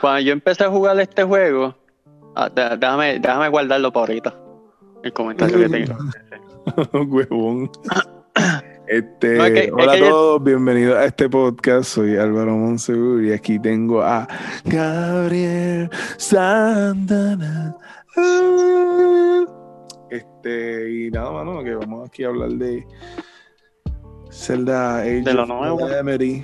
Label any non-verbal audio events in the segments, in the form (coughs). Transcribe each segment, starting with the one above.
Cuando yo empecé a jugar este juego, ah, dé- déjame, déjame guardarlo para ahorita. El comentario que tengo. (laughs) Huevón. (coughs) Este, No, hola a yo- todos, bienvenidos a este podcast. Soy Álvaro Monsegur y aquí tengo a Gabriel Santana. (laughs) Este, y nada, mano, que vamos aquí a hablar de Zelda Age De lo of nuevo. Calamity.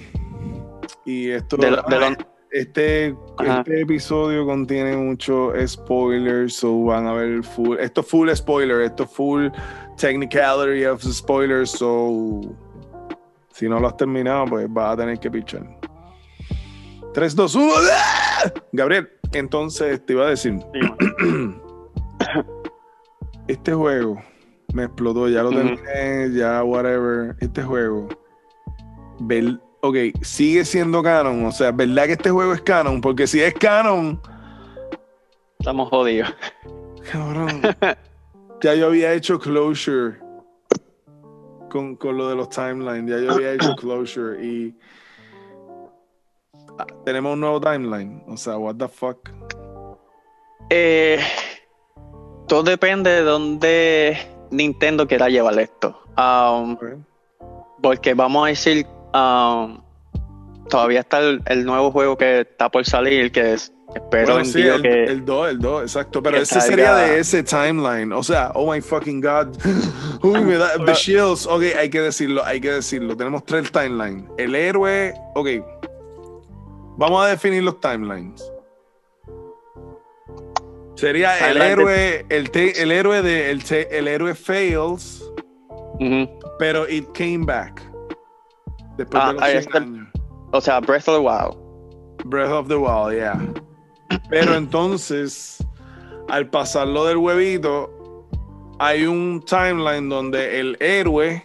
Y esto, De lo- de lo- este, este episodio contiene mucho spoilers, so van a ver full. Esto es full spoiler, esto es full technicality of spoilers, so si no lo has terminado, pues vas a tener que pichar. 3, 2, 1. ¡ah! Gabriel, entonces te iba a decir, Sí, (clears throat) este juego me explotó, ya lo terminé, ya whatever. Este juego, vel- ok, sigue siendo canon, o sea, ¿verdad que este juego es canon? Porque si es canon, Estamos jodidos. cabrón, (laughs) ya yo había hecho closure con, con lo de los timelines, ya yo había hecho (clears throat) closure y ah, tenemos un nuevo timeline, o sea, what the fuck. Eh, todo depende de dónde Nintendo quiera llevar esto. Um, porque vamos a decir, um, todavía está el, el nuevo juego que está por salir, que es, espero Bueno, en sí, el, que... el 2, el 2, exacto. Pero ese sería de ese timeline. O sea, oh my fucking god. (laughs) Uy, me da the shields. Ok, hay que decirlo, hay que decirlo. Tenemos tres timelines. El héroe, ok. Vamos a definir los timelines. Sería el Timeline de- héroe, el, te- el héroe de el, te- el héroe fails, pero it came back. Después Ah, de los ahí 100 está. años. O sea, Breath of the Wild. Breath of the Wild, yeah. Pero entonces, al pasarlo del huevito, hay un timeline donde el héroe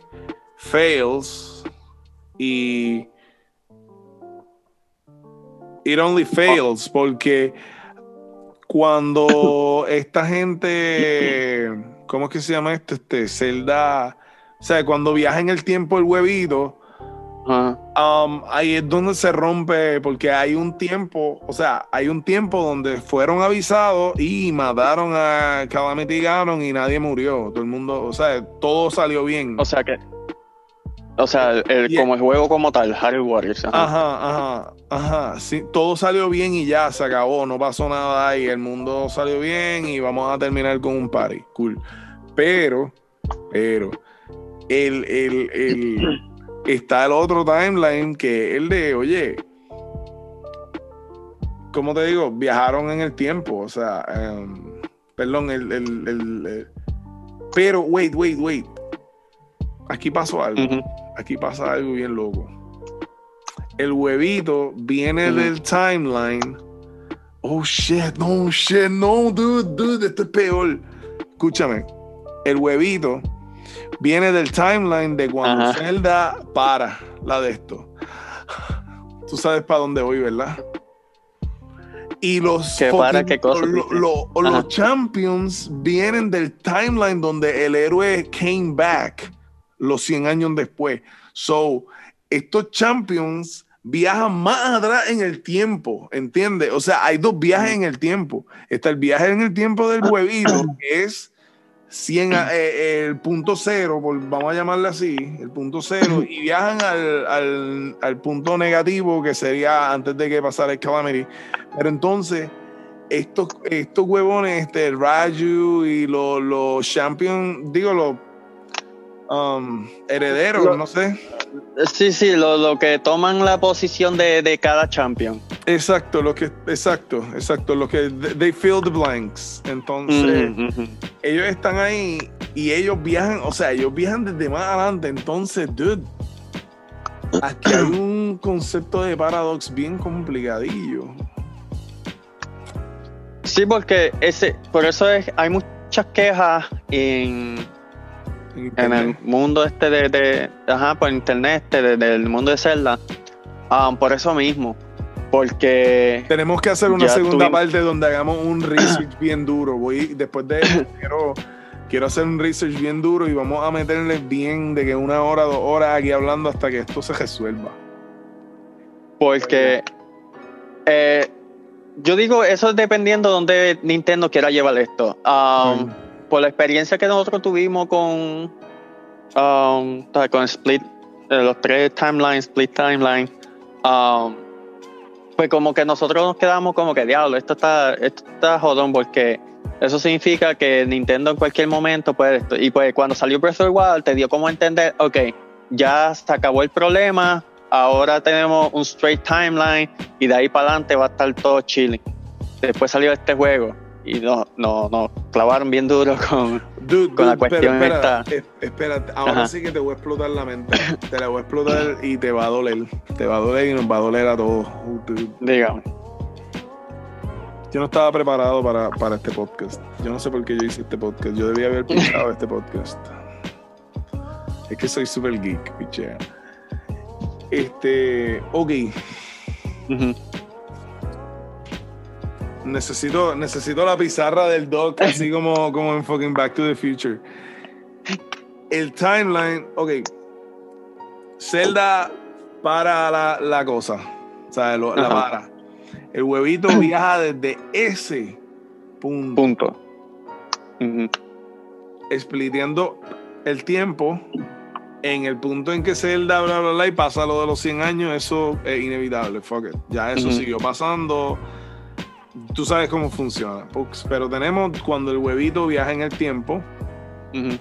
fails y it only fails porque cuando (laughs) esta gente, ¿cómo es que se llama esto? Este Zelda, o sea, cuando viaja en el tiempo el huevito. Um, ahí es donde se rompe, porque hay un tiempo, o sea, hay un tiempo donde fueron avisados y mataron a Calamity Ganon y nadie murió. Todo el mundo, o sea, todo salió bien. O sea que... O sea, el, como el juego como tal, Harry Warriors. ajá. Ajá, ajá, ajá. Sí, todo salió bien y ya se acabó, no pasó nada y el mundo salió bien y vamos a terminar con un party. Cool. Pero, pero, el, el, el, (clears throat) está el otro timeline que es el de, oye, ¿cómo te digo? Viajaron en el tiempo, o sea, em, perdón, el, el, el- el- pero, wait, wait, wait. Aquí pasó algo aquí pasa algo bien loco. El huevito viene del timeline. Oh shit, no shit, no, dude, dude, esto es peor. Escúchame, el huevito viene del timeline de cuando Ajá. Zelda para la de esto. Tú sabes para dónde voy, ¿verdad? Y los, ¿Qué para fucking- qué cosa? lo- lo- Ajá. los champions vienen del timeline donde el héroe came back los 100 años después. So, estos champions viajan más atrás en el tiempo, ¿entiendes? O sea, hay dos viajes en el tiempo. Está el viaje en el tiempo del huevito, (clears throat) que es 100, a- (clears throat) eh, el punto cero, por- vamos a llamarle así, el punto cero, (clears throat) y viajan al, al- al punto negativo, que sería antes de que pasara el Calamity. Pero entonces, estos, estos huevones, este, Raju y los, los champions, digo, los um, herederos, Lo- no sé. Sí, sí, lo, lo que toman la posición de, de cada champion. Exacto, lo que, exacto, exacto, lo que they fill the blanks. Entonces, ujú. ellos están ahí y ellos viajan, o sea, ellos viajan desde más adelante. Entonces, dude, aquí hay un concepto de paradox bien complicadillo. Sí, porque ese, por eso es, hay muchas quejas en, en el mundo este de, de- ajá, por internet, este, de- del mundo de Zelda. Ah, por eso mismo. Porque Tenemos que hacer una segunda parte donde hagamos un research bien duro. Voy, después de eso, (coughs) quiero, quiero hacer un research bien duro y vamos a meterle bien de que una hora, dos horas aquí hablando hasta que esto se resuelva. Porque Eh, yo digo, eso es dependiendo de dónde Nintendo quiera llevar esto. Um, Mm. Por la experiencia que nosotros tuvimos con, um, con Split, eh, los tres timelines, Split Timeline, um, pues como que nosotros nos quedamos como que, diablo, esto está, esto está jodón porque eso significa que Nintendo en cualquier momento puede. Y pues cuando salió Breath of the Wild te dio como entender, ok, ya se acabó el problema, ahora tenemos un straight timeline y de ahí para adelante va a estar todo chilling. Después salió este juego y nos no, no clavaron bien duro con... Dude, Con la cuestión espera, esta. es- espérate, ahora Ajá. sí que te voy a explotar la mente. te la voy a explotar y te va a doler. Te va a doler y nos va a doler a todos. Dude. Dígame. Yo no estaba preparado para, para este podcast. Yo no sé por qué yo hice este podcast. Yo debía haber pinchado este podcast. Es que soy super geek, pichea. Este, ok. Ujú. Necesito, necesito la pizarra del doc, así (laughs) como, como en fucking Back to the Future. El timeline, ok. Zelda para la, la cosa. O sea, lo- la para. El huevito (clears throat) viaja desde ese punto, Punto. Spliteando el tiempo en el punto en que Zelda, bla, bla, bla, y pasa lo de los 100 años, eso es inevitable. Fuck it. Ya eso siguió pasando tú sabes cómo funciona. Pero tenemos cuando el huevito viaja en el tiempo. Uh -huh.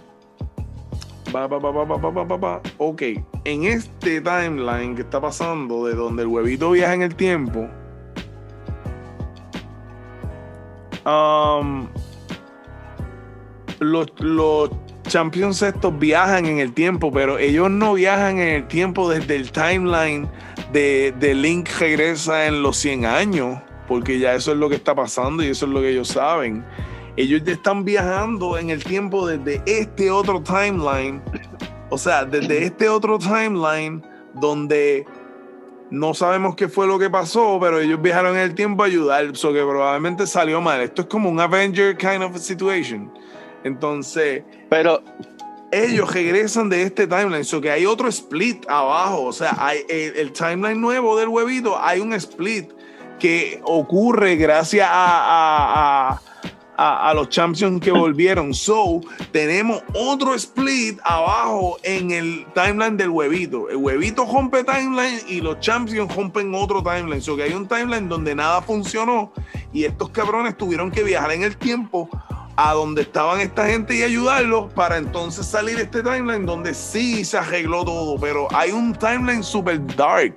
va, va, va, ok, en este timeline que está pasando, de donde el huevito viaja en el tiempo, um, los, los champions estos viajan en el tiempo, pero ellos no viajan en el tiempo desde el timeline de, de Link regresa en los 100 años porque ya eso es lo que está pasando y eso es lo que ellos saben ellos ya están viajando en el tiempo desde este otro timeline. O sea, desde este otro timeline donde no sabemos qué fue lo que pasó, pero ellos viajaron en el tiempo a ayudar, eso que probablemente salió mal. Esto es como un Avenger kind of situation. Entonces, Pero, ellos regresan de este timeline, so que hay otro split abajo, o sea, hay el, el timeline nuevo del huevito, hay un split que ocurre gracias a, a- a- a- a los champions que (laughs) volvieron. So, tenemos otro split abajo en el timeline del huevito. El huevito rompe timeline y los champions rompen otro timeline. So, que hay un timeline donde nada funcionó y estos cabrones tuvieron que viajar en el tiempo a donde estaban esta gente y ayudarlos para entonces salir este timeline donde sí se arregló todo, pero hay un timeline super dark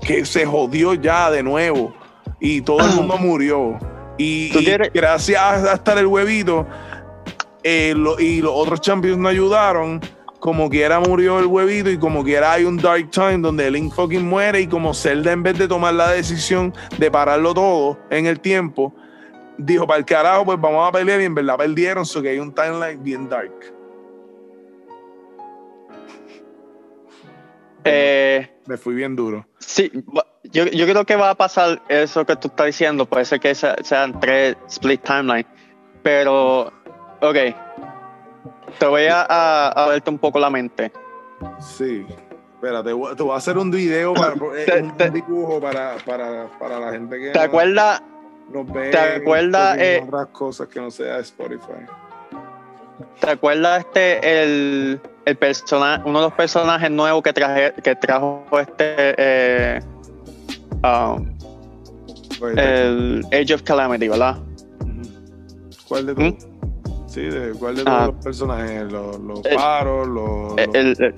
que se jodió ya de nuevo y todo el mundo murió. Y, ¿Tú y quieres- gracias a estar el huevito eh, lo- y los otros champions no ayudaron, como quiera murió el huevito y como quiera hay un dark time donde Link fucking muere y como Zelda en vez de tomar la decisión de pararlo todo en el tiempo, dijo, para el carajo, pues vamos a pelear y en verdad perdieron, so que hay un timeline bien dark. eh, Me fui bien duro. sí, yo, yo creo que va a pasar eso que tú estás diciendo. Puede ser que se- sean tres split timeline. Pero, ok. Te voy a, a, a verte un poco la mente. Sí. Espera, te voy, te voy a hacer un video, para, (laughs) eh, Te- un te- dibujo para, para, para la gente que ¿Te acuerdas? nos ve te acuerdas, eh, otras cosas que no sea Spotify. ¿Te acuerdas este el, el persona, uno de los personajes nuevos que traje, que trajo este eh, um, el Age of Calamity, ¿verdad? ¿Cuál de ¿Mm? todos? Sí, de cuál de todos Ah. los personajes, los, los El- paros, los, El, los- el- el-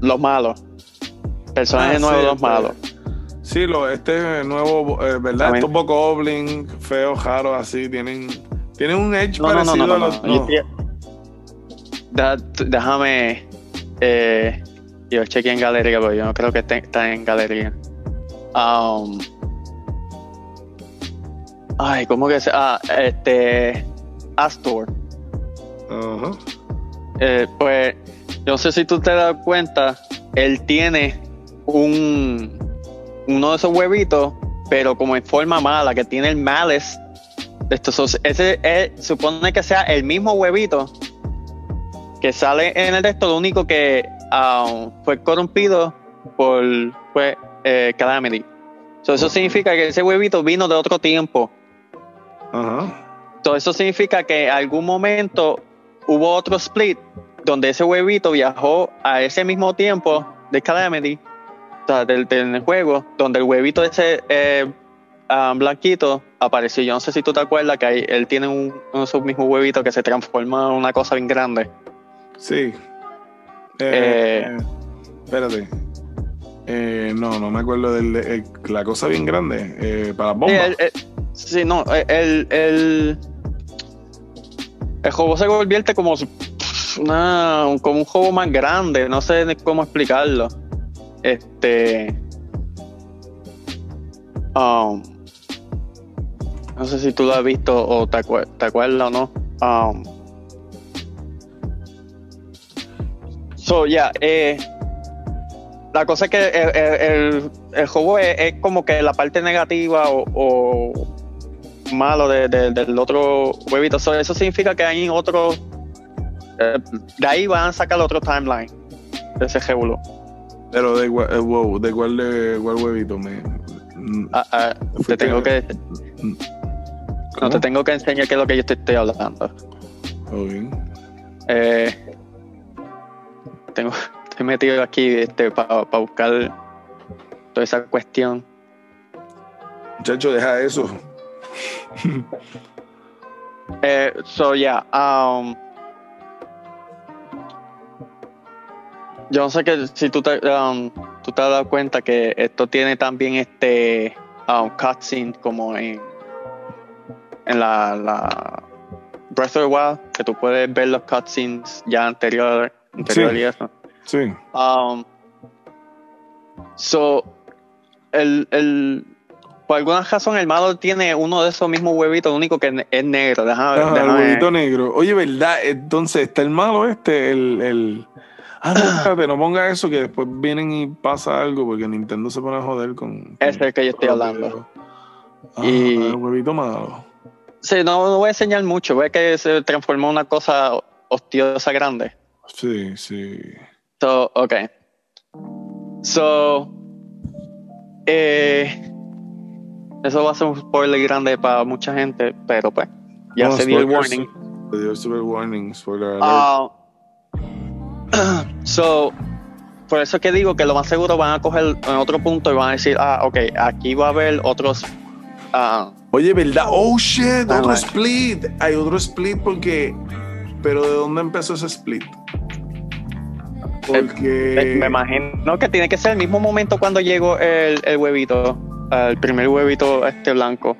los malos. Personajes Ah, nuevos, sí, los malos. Sí, lo, este nuevo, eh, ¿verdad? Estos Bokoblin, feos, raros, así, tienen, tienen un edge No, no, no, parecido no, a los. déjame. Eh, yo chequeé en galería, pero yo no creo que esté, está en galería. Um, ay, ¿cómo que se.? Ah, este. Astor. Eh, pues, yo no sé si tú te das cuenta, él tiene un. Uno de esos huevitos, pero como en forma mala, que tiene el malice. Esto, ese eh, supone que sea el mismo huevito que sale en el texto, lo único que ah, fue corrompido por fue, eh, Calamity. So, eso significa que ese huevito vino de otro tiempo. Ajá. So, eso significa que en algún momento hubo otro split donde ese huevito viajó a ese mismo tiempo de Calamity, o sea, del, del juego, donde el huevito ese eh, ah, blanquito apareció. Yo no sé si tú te acuerdas que ahí él tiene un, uno de esos mismos huevitos que se transforma en una cosa bien grande. Sí. Eh, Eh. espérate. Eh, no, no me acuerdo de la cosa bien grande. Eh, para las Sí, bombas. sí, no, el, el, el juego se convierte como una, como un juego más grande, no sé cómo explicarlo. Este. um, no sé si tú lo has visto o te, acuer- te acuerdas o no. Um, so, ya, eh, la cosa es que el, el- el- juego es, es como que la parte negativa o, o malo de- de- del otro huevito. So, eso significa que hay otro. eh, de ahí van a sacar otro timeline de ese jebulo. Pero de, cua- eh, wow, de cuál huevito me. mm, Ah, ah, te tengo que. No te tengo que enseñar qué es lo que yo te estoy hablando. Ok. Eh, tengo, estoy metido aquí este, para buscar toda esa cuestión. Muchacho, deja eso. Eh, so yeah, um, yo no sé que si tú te, um, tú te has dado cuenta que esto tiene también este um, cutscene como en, en la, la Breath of the Wild, que tú puedes ver los cutscenes ya anterior, anterior Sí. y eso. Sí. Um, so, el, el, por alguna razón el malo tiene uno de esos mismos huevitos, único que es negro. Déjame, Ajá, el déjame- huevito negro. Oye, ¿verdad? Entonces está el malo este, el. el... Ah, no, (clears throat) espérate, no ponga eso que después vienen y pasa algo porque Nintendo se pone a joder con. Ese es el que yo estoy hablando. Ah, Y- el huevito malo. Sí, no, no voy a enseñar mucho. Ve que se transformó en una cosa hostiosa grande. Sí, sí. So, ok. So, eh, eso va a ser un spoiler grande para mucha gente, pero pues, ya No, se dio el warning. Se dio el super warning, spoiler alert. Ah, (clears throat) so, por eso que digo que lo más seguro van a coger en otro punto y van a decir, ah, ok, aquí va a haber otros. ah, Oye, ¿verdad? Oh shit, Ah, otro split. Hay otro split porque. Pero ¿de dónde empezó ese split? Porque. eh, me imagino que tiene que ser el mismo momento cuando llegó el, el huevito, el primer huevito este blanco.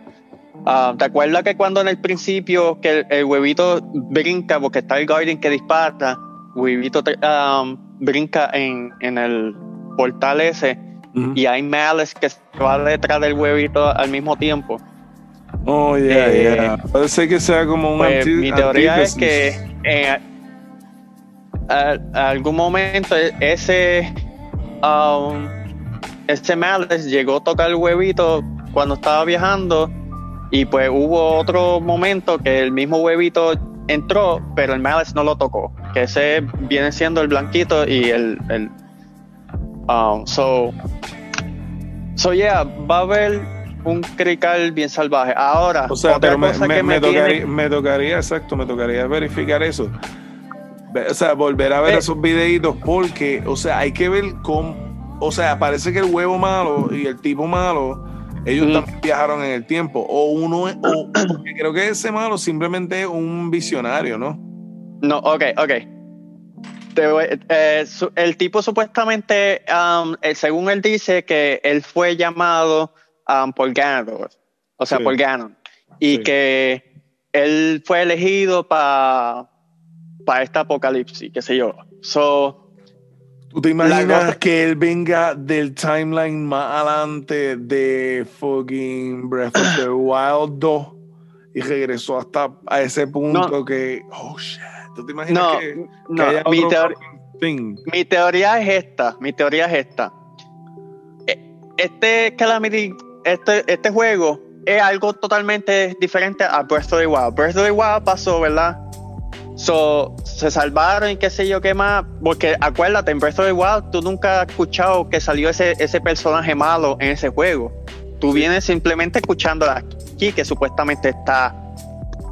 Ah, ¿Te acuerdas que cuando en el principio que el, el huevito brinca porque está el Guardian que dispara, huevito ah, brinca en, en el portal ese y hay Malice que se va detrás del huevito al mismo tiempo? Oh, yeah, Eh, yeah. Ser que sea como un Pues mi teoría es que en a- a algún momento e- ese um, ese Malice llegó a tocar el huevito cuando estaba viajando y pues hubo otro momento que el mismo huevito entró pero el Malice no lo tocó que ese viene siendo el blanquito y el, el um, so so yeah va a haber un crical bien salvaje ahora O sea, otra pero cosa me- que me me tiene- tocaría, me tocaría, exacto, me tocaría verificar eso. O sea, volver a ver Eh. esos videitos porque, o sea, hay que ver cómo, o sea, parece que el huevo malo y el tipo malo, ellos Mm. también viajaron en el tiempo. O uno, o porque creo que ese malo simplemente es un visionario, ¿no? No, ok, ok. Te voy- eh, su- el tipo supuestamente, um, eh, según él dice, que él fue llamado um, por Ganon, o sea, Sí. por Ganon, y Sí. que él fue elegido para para este apocalipsis, qué sé yo. So, ¿Tú te imaginas que él venga del timeline más adelante de fucking Breath of the (clears throat) Wild 2 y regresó hasta a ese punto No. que, oh shit, ¿tú te imaginas no, que, que no, haya mi, otro teor- fucking thing? mi teoría es esta, mi teoría es esta. E- Este Calamity, este, este juego es algo totalmente diferente a Breath of the Wild. Breath of the Wild pasó, ¿verdad? So, se salvaron y qué sé yo qué más. Porque acuérdate, en Breath of the Wild tú nunca has escuchado que salió ese, ese personaje malo en ese juego. tú vienes simplemente escuchando aquí que supuestamente está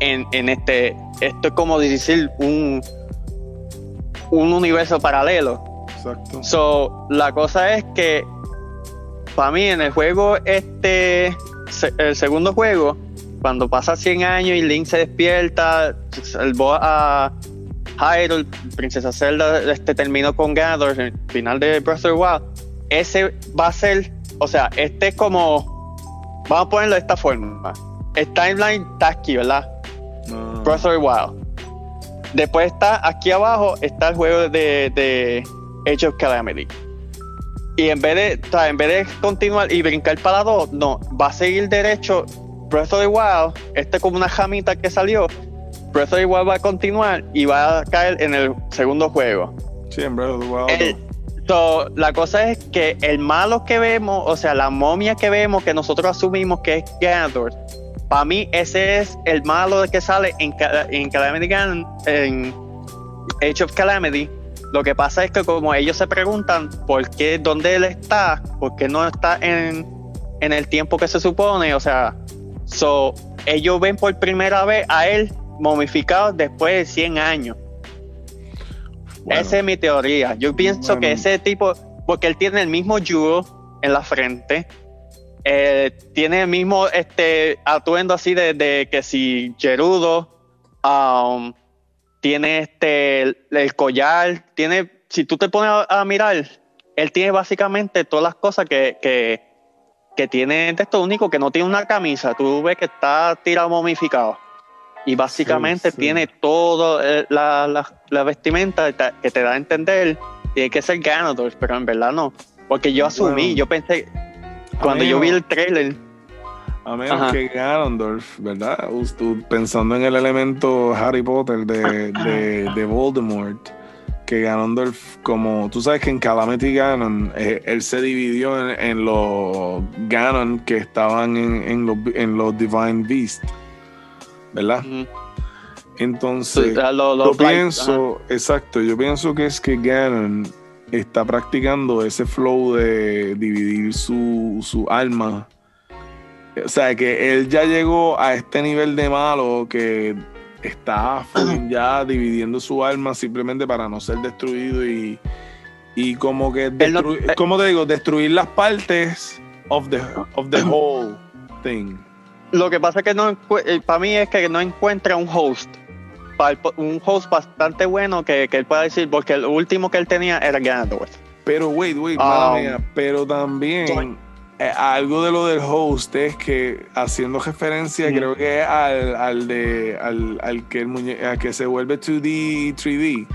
en, en este, esto es como decir un, un universo paralelo. Exacto. So, la cosa es que para mí en el juego este, el segundo juego, cuando pasa 100 años y Link se despierta, el boa a Hyrule, Princesa Zelda este, terminó con Ganondorf en el final de Breath of the Wild, ese va a ser, o sea, este es como, vamos a ponerlo de esta forma, el timeline está aquí, ¿verdad? Breath of the Wild. Después está aquí abajo está el juego de, de Age of Calamity. Y en vez de, o sea, en vez de continuar y brincar para dos, no, va a seguir derecho Breath of the Wild. Este es como una jamita que salió. Breath of the Wild va a continuar y va a caer en el segundo juego. Sí, en Breath of the Wild. El- so, la cosa es que el malo que vemos, o sea, la momia que vemos, que nosotros asumimos que es Ganondorf, para mí ese es el malo que sale en, Ca- en Calamity Ganon, en Age of Calamity. Lo que pasa es que como ellos se preguntan por qué, dónde él está, por qué no está en, en el tiempo que se supone, o sea, so, ellos ven por primera vez a él momificado después de 100 años. Bueno, Esa es mi teoría. Yo pienso Bueno. que ese tipo, porque él tiene el mismo yugo en la frente, eh, tiene el mismo este atuendo así de, de que si Gerudo, um, tiene este el, el collar, tiene, si tú te pones a, a mirar, él tiene básicamente todas las cosas que, que, que tiene de esto único, que no tiene una camisa, tú ves que está tirado momificado. Y básicamente sí. tiene todo eh, la, la- la vestimenta que te- da a entender tiene que ser Ganondorf, pero en verdad no. Porque yo asumí, Bueno. yo pensé, cuando yo vi el trailer, A menos Ajá. que Ganondorf, ¿verdad? Usted, pensando en el elemento Harry Potter de, de, de Voldemort, que Ganondorf, como tú sabes que en Calamity Ganon, eh, él se dividió en, en los Ganon que estaban en, en los, en los Divine Beasts, ¿verdad? Entonces, a lo- yo Blight, pienso, exacto, yo pienso que es que Ganon está practicando ese flow de dividir su, su alma. O sea, que él ya llegó a este nivel de malo que está ya dividiendo su alma simplemente para no ser destruido y, y como que, Él no- destru- ¿cómo te digo? Destruir las partes of the, of the whole thing. Lo que pasa es que no para mí es que no encuentra un host. Un host bastante bueno que, que él pueda decir, porque el último que él tenía era Ganondorf. Pero, wait, wait, Um, mía, pero también. Eh, algo de lo del host es que haciendo referencia, creo que al, al de al, al que el muñe a que se vuelve 2D y 3D,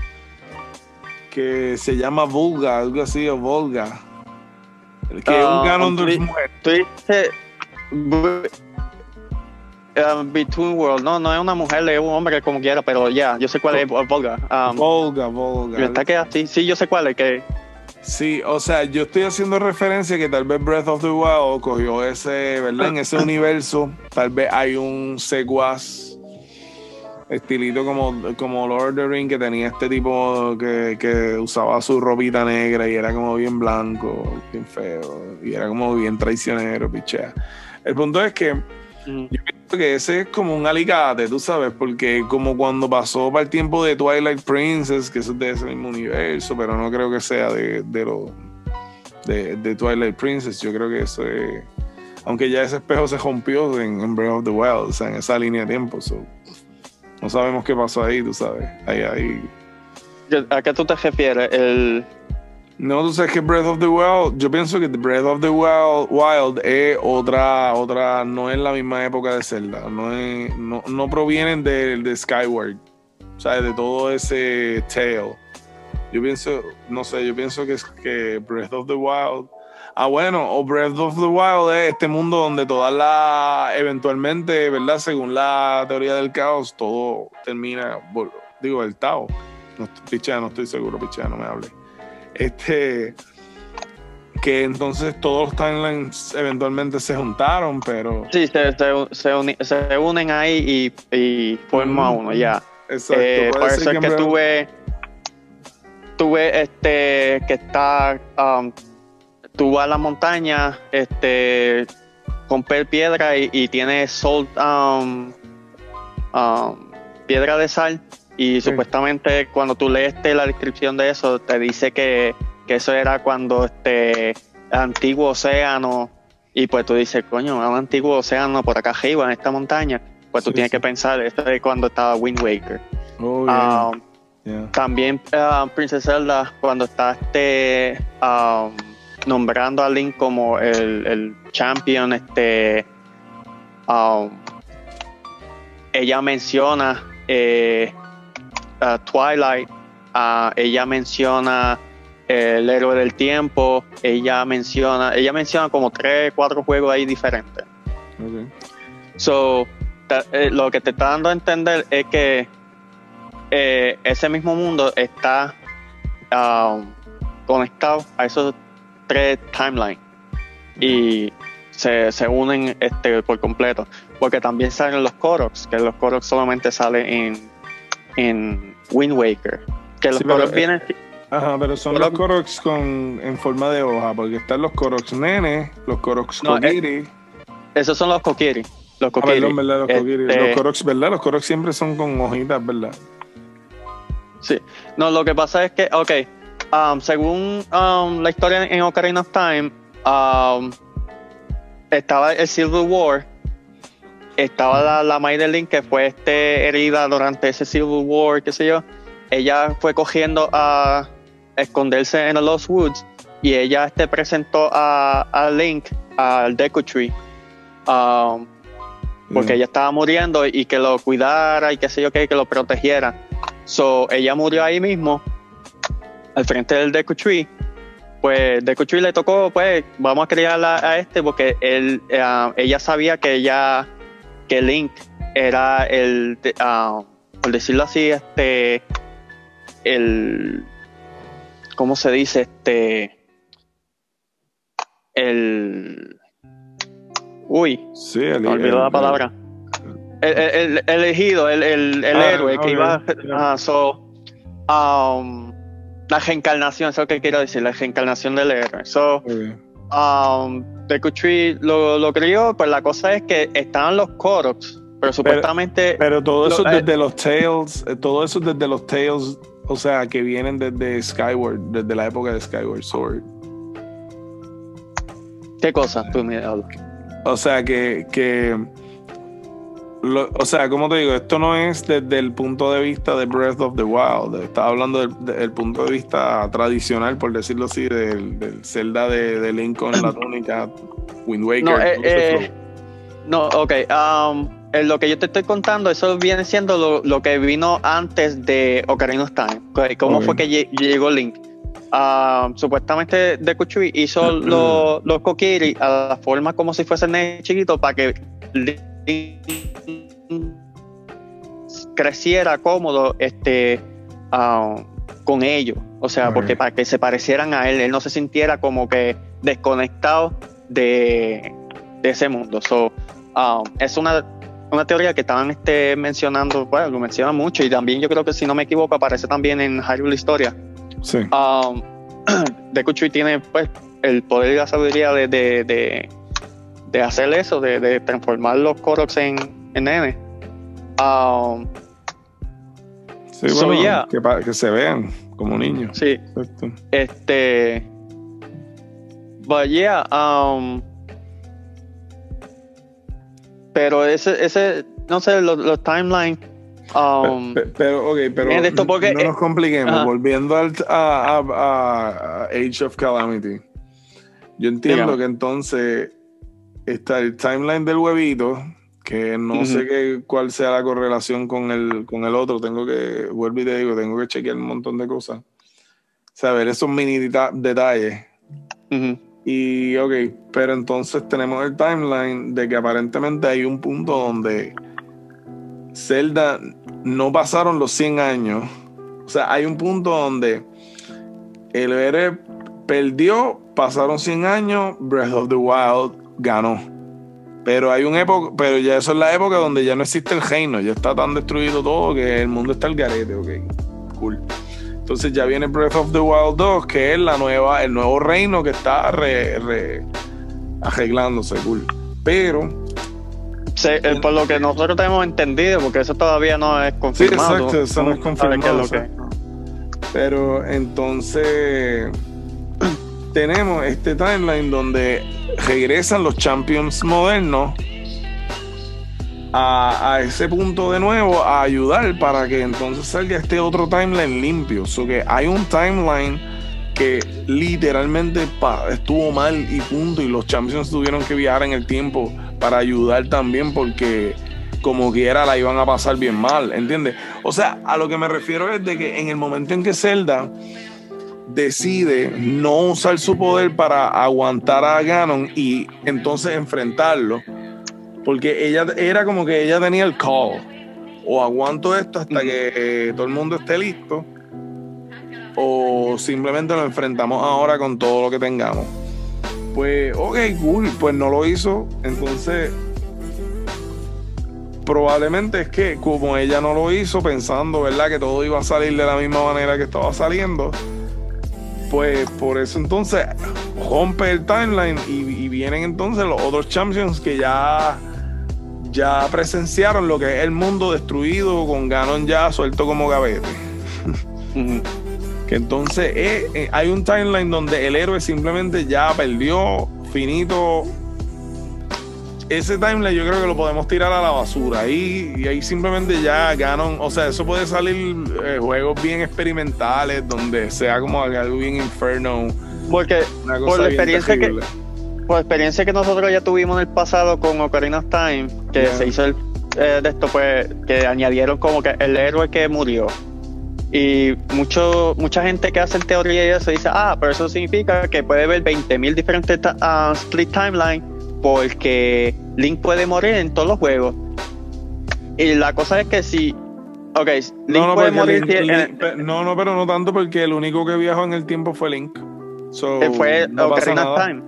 que se llama Volga, algo así, o Volga. El que es Ah, un Ganondorf tweet- mujer. Um, Between World, no, no es una mujer, es un hombre como quiera, pero ya, yo sé cuál es Volga. Um, Volga, Volga. está que así, sí, yo sé cuál es, que Sí, o sea, yo estoy haciendo referencia que tal vez Breath of the Wild cogió ese, ¿verdad? En ese (laughs) universo, tal vez hay un secuaz estilito como, como Lord of the Ring que tenía este tipo que, que usaba su ropita negra y era como bien blanco, bien feo, y era como bien traicionero, pichea. El punto es que mm, yo pienso que ese es como un alicate, tú sabes, porque como cuando pasó para el tiempo de Twilight Princess, que eso es de ese mismo universo, pero no creo que sea de, de lo de, de Twilight Princess, yo creo que eso es, aunque ya ese espejo se rompió en, en Breath of the Wild, o sea, en esa línea de tiempo, so, no sabemos qué pasó ahí, tú sabes, ahí, ahí. ¿a qué tú te refieres? El, No, tú sabes que Breath of the Wild, yo pienso que Breath of the Wild, Wild es otra, otra, no es la misma época de Zelda, no, no, no provienen de, de Skyward, ¿sabes? De todo ese tale. Yo pienso, no sé, yo pienso que es que Breath of the Wild, ah bueno, o Breath of the Wild es este mundo donde todas las, eventualmente, ¿verdad? Según la teoría del caos, todo termina, digo, el Tao. No, no estoy seguro, pichea, no me hable este que entonces todos los timelines eventualmente se juntaron, pero sí, se, se, se uni- se unen ahí y, y forman uno, ya. exacto, Eh, por ser que tuve tuve este que está um, tú vas a la montaña este romper piedra y, y tiene salt, um, um, piedra de sal. Y supuestamente cuando tú lees este, la descripción de eso, te dice que, que eso era cuando este antiguo océano, y pues tú dices, coño, un antiguo océano por acá arriba, en esta montaña. Pues tú Sí, tienes sí. que pensar, esto es cuando estaba Wind Waker. Oh, yeah, Um, yeah. también uh, Princess Zelda, cuando está este um, nombrando a Link como el, el champion, este um, ella menciona eh, Twilight, ella menciona el héroe del tiempo, ella menciona, ella menciona como tres, cuatro juegos ahí diferentes. Ok. So, eh, lo que te está dando a entender es que eh, ese mismo mundo está um, conectado a esos tres timelines y se, se unen este, por completo. Porque también salen los Koroks, que los Koroks solamente salen en, en Wind Waker. Que los Sí, pero, Koroks eh, vienen. Ajá, pero son Pero- los Koroks con, en forma de hoja, porque están los Koroks nene, los Koroks No, eh, Kokiri. Esos son los Kokiri. Los Ah, Kokiri. ¿verdad? Los Kokiri. Este- Los Koroks, ¿verdad? Los Koroks siempre son con hojitas, ¿verdad? Sí. No, lo que pasa es que, ok, um, según um, la historia en Ocarina of Time, um, estaba el Civil War, estaba la, la May de Link que fue este, herida durante ese Civil War, qué sé yo. Ella fue cogiendo a esconderse en los Lost Woods y ella este, presentó a, a Link al Deku Tree. um, porque Mm. ella estaba muriendo y que lo cuidara y qué sé yo qué, que lo protegiera. So, ella murió ahí mismo, al frente del Deku Tree. Pues Deku Tree le tocó, pues, vamos a criarla a este porque él, eh, ella sabía que ella, que Link era el, ah, por decirlo así, este, el, ¿cómo se dice? Este, el, uy, Sí, el, me olvidó el- la palabra. El, el- el elegido, el, Ah, héroe que iba ya. a. so, um, la reencarnación, eso es lo que quiero decir, la reencarnación del héroe. So, um, Deku Tree lo, lo crió, pues la cosa es que estaban los Koroks, pero supuestamente. Pero todo eso Lo- eh, desde los Tales, eh, todo eso desde los Tales, o sea, que vienen desde Skyward, desde la época de Skyward Sword. ¿Qué cosa? Tú me hablas. O sea, que, que lo- o sea, como te digo, esto no es desde el punto de vista de Breath of the Wild. Estaba hablando del, del punto de vista tradicional, por decirlo así, del, del Zelda de, de Link con la túnica, Wind Waker. No, eh, eh. No, ok. um, en lo que yo te estoy contando, eso viene siendo lo, lo que vino antes de Ocarina of Time. ¿Cómo Ok. fue que lle- llegó Link? Um, supuestamente Deku Tree hizo (clears throat) lo- los Kokiri a la forma como si fuesen nenes chiquitos para que Link creciera cómodo este, um, con ellos. O sea, porque para que se parecieran a él, él no se sintiera como que desconectado de, de ese mundo. So, um, es una, una teoría que estaban este, mencionando, bueno, lo mencionan mucho y también yo creo que si no me equivoco aparece también en Hyrule Historia. Sí. Um, (clears throat) Deku Tree tiene pues el poder y la sabiduría de, de, de, de hacer eso, de, de transformar los Koroks en, en nene. Um, Sí, So, bueno, yeah. que, se vean como niños. sí, Exacto. Este. But yeah, um. Pero ese, ese, no sé, los, los timelines. Um, Pe- pe- pero, ok, pero Miren esto porque- no nos compliquemos. Volviendo al, a, a- a- a Age of Calamity. Yo entiendo que entonces está el timeline del huevito, que no sé qué, cuál sea la correlación con el, con el otro. Tengo que, vuelvo y te digo, tengo que chequear un montón de cosas. Saber esos mini deta- detalles. Y ok, pero entonces tenemos el timeline de que aparentemente hay un punto donde Zelda no pasaron los 100 años. O sea, hay un punto donde el héroe perdió, pasaron 100 años, Breath of the Wild ganó. Pero hay un época, pero ya eso es la época donde ya no existe el reino, ya está tan destruido todo que el mundo está al garete, ok. Cool. Entonces ya viene Breath of the Wild 2, que es la nueva, el nuevo reino que está re- re- arreglándose, cool. Pero eh, por lo que nosotros tenemos entendido, porque eso todavía no es confirmado. Sí, exacto, eso no es confirmado. Pero entonces tenemos este timeline donde regresan los champions modernos a, ese punto de nuevo a ayudar para que entonces salga este otro timeline limpio. So hay un timeline que literalmente estuvo mal y punto. Y los champions tuvieron que viajar en el tiempo para ayudar también porque como quiera la iban a pasar bien mal, ¿entiendes? O sea, a lo que me refiero es de que en el momento en que Zelda decide no usar su poder para aguantar a Ganon y entonces enfrentarlo, porque ella era como que ella tenía el call. O aguanto esto hasta que eh, todo el mundo esté listo. O simplemente lo enfrentamos ahora con todo lo que tengamos. Pues, ok, cool. Pues no lo hizo. Entonces, probablemente es que como ella no lo hizo pensando, ¿verdad? Que todo iba a salir de la misma manera que estaba saliendo. Pues por eso entonces rompe el timeline y vienen entonces los otros champions que ya ya presenciaron lo que es el mundo destruido con Ganon ya suelto como gavete. (laughs) que entonces eh, eh, hay un timeline donde el héroe simplemente ya perdió, finito. Ese timeline yo creo que lo podemos tirar a la basura. Ahí, y ahí simplemente ya Ganon, o sea, eso puede salir eh, juegos bien experimentales donde sea como algo bien inferno. Porque por la experiencia que por experiencia que nosotros ya tuvimos en el pasado con Ocarina of Time, que se hizo el, eh, de esto, pues, que añadieron como que el héroe que murió. Y mucho, mucha gente que hace el teoría y eso dice, ah, pero eso significa que puede haber 20.000 diferentes uh, split timeline porque Link puede morir en todos los juegos. Y la cosa es que si Ok, Link no, puede morir. no, no, pero no tanto porque el único que viajó en el tiempo fue Link. So, eh, fue Ocarina of Time.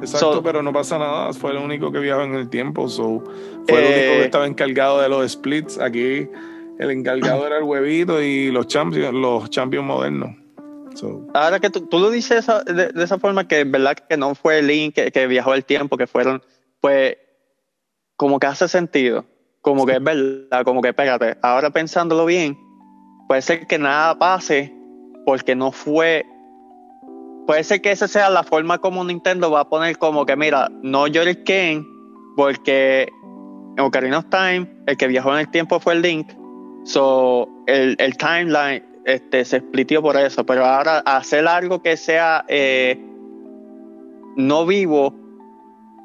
Exacto, pero no pasa nada. Fue el único que viajó en el tiempo. So, fue el único que eh, estaba encargado de los splits. Aquí el encargado (clears throat) era el huevito y los champions, los champions modernos. Ahora que tú, lo dices de, esa forma, que es verdad que no fue Link que, que viajó el tiempo, que fueron, pues, como que hace sentido. Como que es verdad, como que espérate. Ahora pensándolo bien, puede ser que nada pase porque no fue puede ser que esa sea la forma como Nintendo va a poner como que, mira, no llores Ken, porque en Ocarina of Time, el que viajó en el tiempo fue el Link. So, el, timeline este, se splitió por eso. Pero ahora hacer algo que sea eh, no vivo,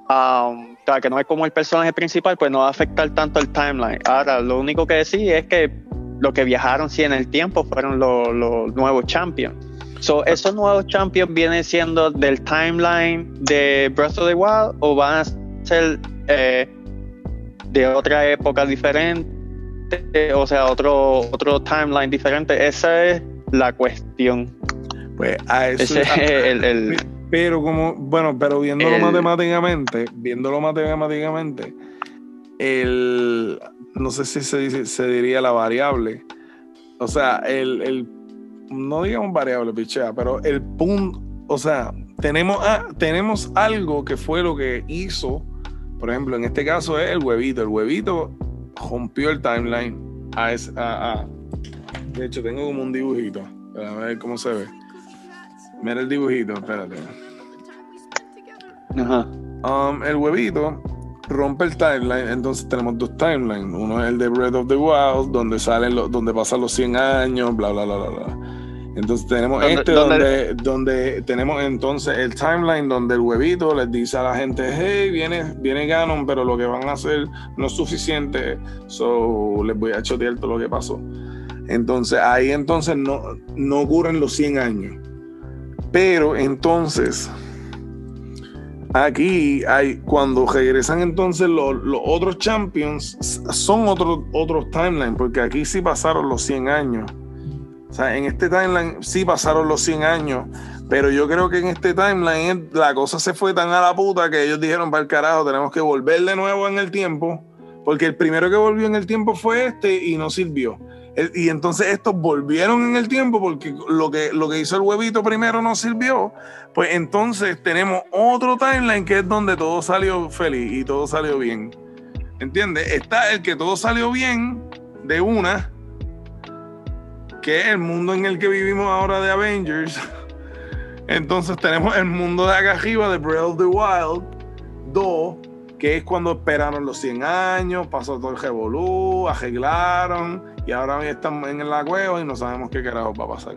um, que no es como el personaje principal, pues no va a afectar tanto el timeline. Ahora, lo único que decir es que lo que viajaron sí en el tiempo fueron los, los nuevos champions. So, ¿Esos nuevos champions vienen siendo del timeline de Breath of the Wild o van a ser eh, de otra época diferente? O sea, otro, otro timeline diferente. Esa es la cuestión. Pues a eso. el, pero como, bueno, pero viéndolo matemáticamente, viéndolo matemáticamente, el, no sé si se, dice, se diría la variable. O sea, el, el no digamos variable, pichea, pero el punto, o sea, tenemos, tenemos algo que fue lo que hizo, por ejemplo, en este caso es el huevito. El huevito rompió el timeline a, a, de hecho, tengo como un dibujito. A ver cómo se ve. Mira el dibujito, espérate. Ajá. Um, el huevito rompe el timeline, entonces tenemos dos timelines. Uno es el de Breath of the Wild, donde salen los, donde pasan los 100 años, bla, bla, bla, bla, bla. Entonces tenemos este donde, donde, tenemos entonces el timeline donde el huevito les dice a la gente, hey, viene, viene Ganon, pero lo que van a hacer no es suficiente, so les voy a chotear todo lo que pasó. Entonces ahí entonces no, no ocurren los 100 años. Pero entonces aquí hay cuando regresan entonces los, otros champions son otros otros timelines porque aquí sí pasaron los 100 años o sea, en este timeline sí pasaron los 100 años, pero yo creo que en este timeline la cosa se fue tan a la puta que ellos dijeron, para el carajo, tenemos que volver de nuevo en el tiempo, porque el primero que volvió en el tiempo fue este y no sirvió. Y entonces estos volvieron en el tiempo porque lo que, lo que hizo el huevito primero no sirvió. Pues entonces tenemos otro timeline que es donde todo salió feliz y todo salió bien. ¿Entiendes? Está el que todo salió bien de una, que el mundo en el que vivimos ahora de Avengers. Entonces tenemos el mundo de acá arriba de Breath of the Wild 2, que es cuando esperaron los 100 años, pasó todo el revolú, arreglaron y ahora están en la cueva y no sabemos qué carajo va a pasar.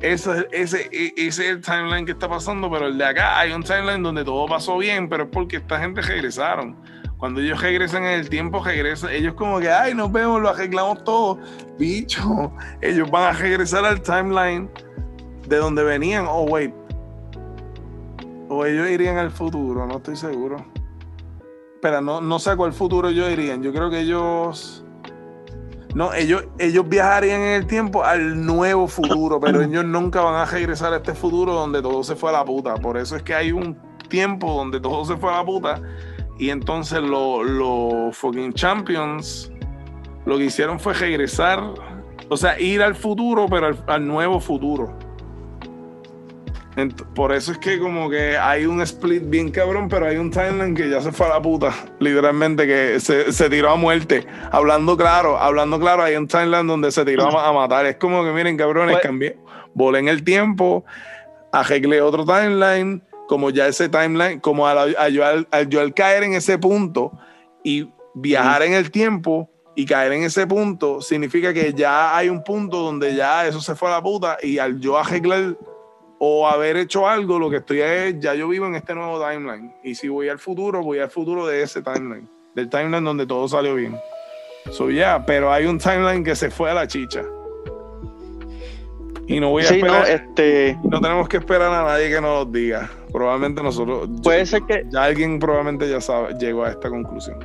Ese, ese, ese es el timeline que está pasando, pero el de acá hay un timeline donde todo pasó bien, pero es porque esta gente regresaron. Cuando ellos regresan en el tiempo, regresan, ellos como que, ay, nos vemos, lo arreglamos todo. Bicho, (laughs) ellos van a regresar al timeline de donde venían. Oh, wait. O ellos irían al futuro, no estoy seguro. Espera, no, no sé a cuál futuro ellos irían. Yo creo que ellos no, ellos, ellos viajarían en el tiempo al nuevo futuro, pero (coughs) ellos nunca van a regresar a este futuro donde todo se fue a la puta. Por eso es que hay un tiempo donde todo se fue a la puta. Y entonces los fucking champions lo que hicieron fue regresar, o sea, ir al futuro, pero al nuevo futuro por eso es que como que hay un split bien cabrón, pero hay un timeline que ya se fue a la puta, literalmente, que se, tiró a muerte. Hablando claro, hablando claro, hay un timeline donde se tiró a, matar. Es como que miren, cabrones, pues- cambié, volé en el tiempo, arreglé otro timeline, como ya ese timeline, como al, yo, al, caer en ese punto y viajar en el tiempo y caer en ese punto, significa que ya hay un punto donde ya eso se fue a la puta y al yo arreglar o haber hecho algo, lo que estoy es, ya yo vivo en este nuevo timeline. Y si voy al futuro, voy al futuro de ese timeline, del timeline donde todo salió bien. So, ya, pero hay un timeline que se fue a la chicha. Y no voy a esperar. No, este... no tenemos que esperar a nadie que nos lo diga. Probablemente nosotros. Puede ser que. Ya alguien probablemente ya sabe, llegó a esta conclusión.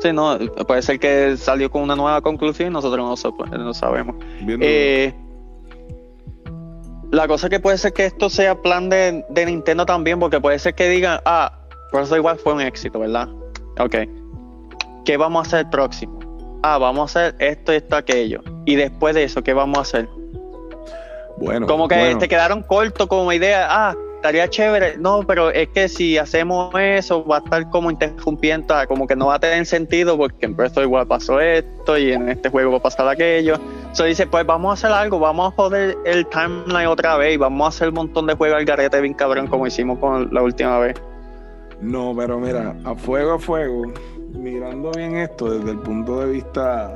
Sí, no, puede ser que salió con una nueva conclusión y nosotros no, no sabemos. Eh, la cosa que puede ser que esto sea plan de, Nintendo también, porque puede ser que digan, ah, Breath igual fue un éxito, ¿verdad? Ok. ¿Qué vamos a hacer próximo? Ah, vamos a hacer esto, esto, aquello. Y después de eso, ¿qué vamos a hacer? Bueno. Como que te quedaron cortos como idea, ah, estaría chévere. No, pero es que si hacemos eso, va a estar como interrumpiendo, como que no va a tener sentido, porque en Breath igual pasó esto y en este juego va a pasar aquello. Se dice, pues vamos a hacer algo, vamos a joder el timeline otra vez y vamos a hacer un montón de juegos al garete bien cabrón como hicimos con la última vez. No, pero mira, a fuego a fuego, mirando bien esto desde el punto de vista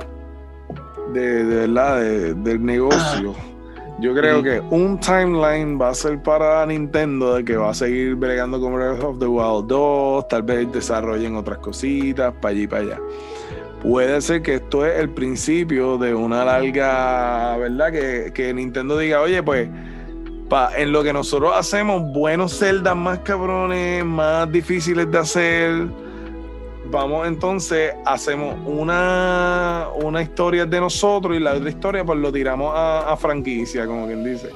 de, verdad del negocio. Yo creo que un timeline va a ser para Nintendo de que va a seguir bregando con Breath of the Wild 2, tal vez desarrollen otras cositas para allí y para allá puede ser que esto es el principio de una larga, ¿verdad? Que, Nintendo diga, oye, pues, pa, en lo que nosotros hacemos, buenos celdas más cabrones, más difíciles de hacer, vamos entonces, hacemos una, una historia de nosotros y la otra historia pues lo tiramos a, franquicia, como quien dice.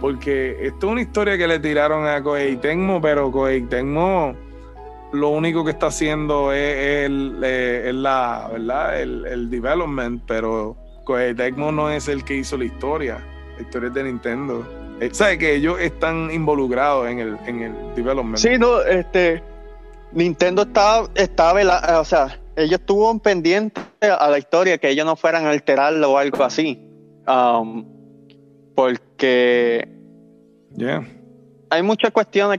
Porque esto es una historia que le tiraron a Koei Tecmo, pero Koei Tecmo lo único que está haciendo es, el, eh, la, ¿verdad? El, development, pero Koei Tecmo no es el que hizo la historia. La historia es de Nintendo. Eh, ¿Sabes que ellos están involucrados en el, en el development? Sí, no, este. Nintendo estaba, estaba o sea, ellos estuvieron pendientes a la historia que ellos no fueran a alterarlo o algo así. Um, porque. Yeah hay muchas cuestiones